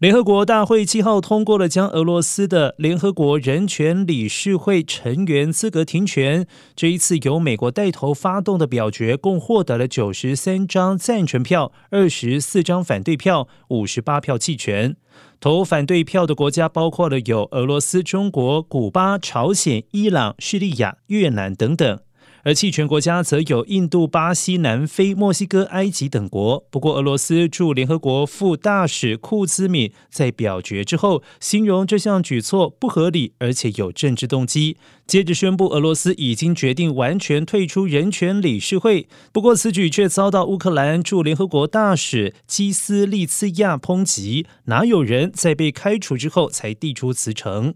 联合国大会七号通过了将俄罗斯的联合国人权理事会成员资格停权。这一次由美国带头发动的表决，共获得了九十三张赞成票、二十四张反对票、五十八票弃权。投反对票的国家包括了有俄罗斯、中国、古巴、朝鲜、伊朗、叙利亚、越南等等。而弃权国家则有印度、巴西、南非、墨西哥、埃及等国。不过，俄罗斯驻联合国副大使库兹米在表决之后，形容这项举措不合理，而且有政治动机。接着宣布，俄罗斯已经决定完全退出人权理事会。不过，此举却遭到乌克兰驻联合国大使基斯利茨亚抨击：哪有人在被开除之后才递出辞呈？